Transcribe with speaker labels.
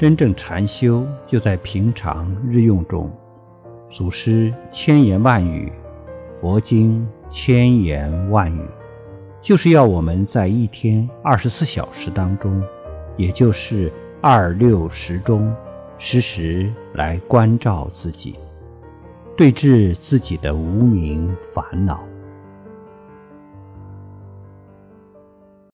Speaker 1: 真正禅修就在平常日用中。祖师千言万语，佛经千言万语，就是要我们在一天二十四小时当中，也就是二六时中，时时来关照自己，对治自己的无名烦恼。